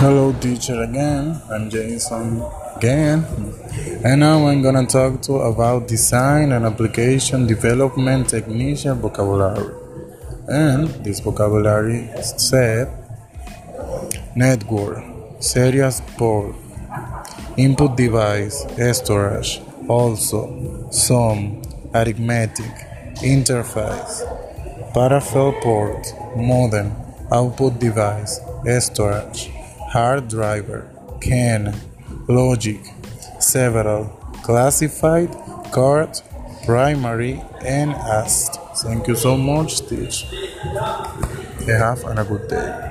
Hello, teacher again. I'm Jason again, and now I'm gonna talk to about design and application development technician vocabulary. And this vocabulary said network, serial port, input device, storage, also, some, arithmetic, interface, parallel port, modem, output device, storage, hard driver, CAN, logic, several, classified, card, primary, and AST. Thank you so much, teach. Have a good day.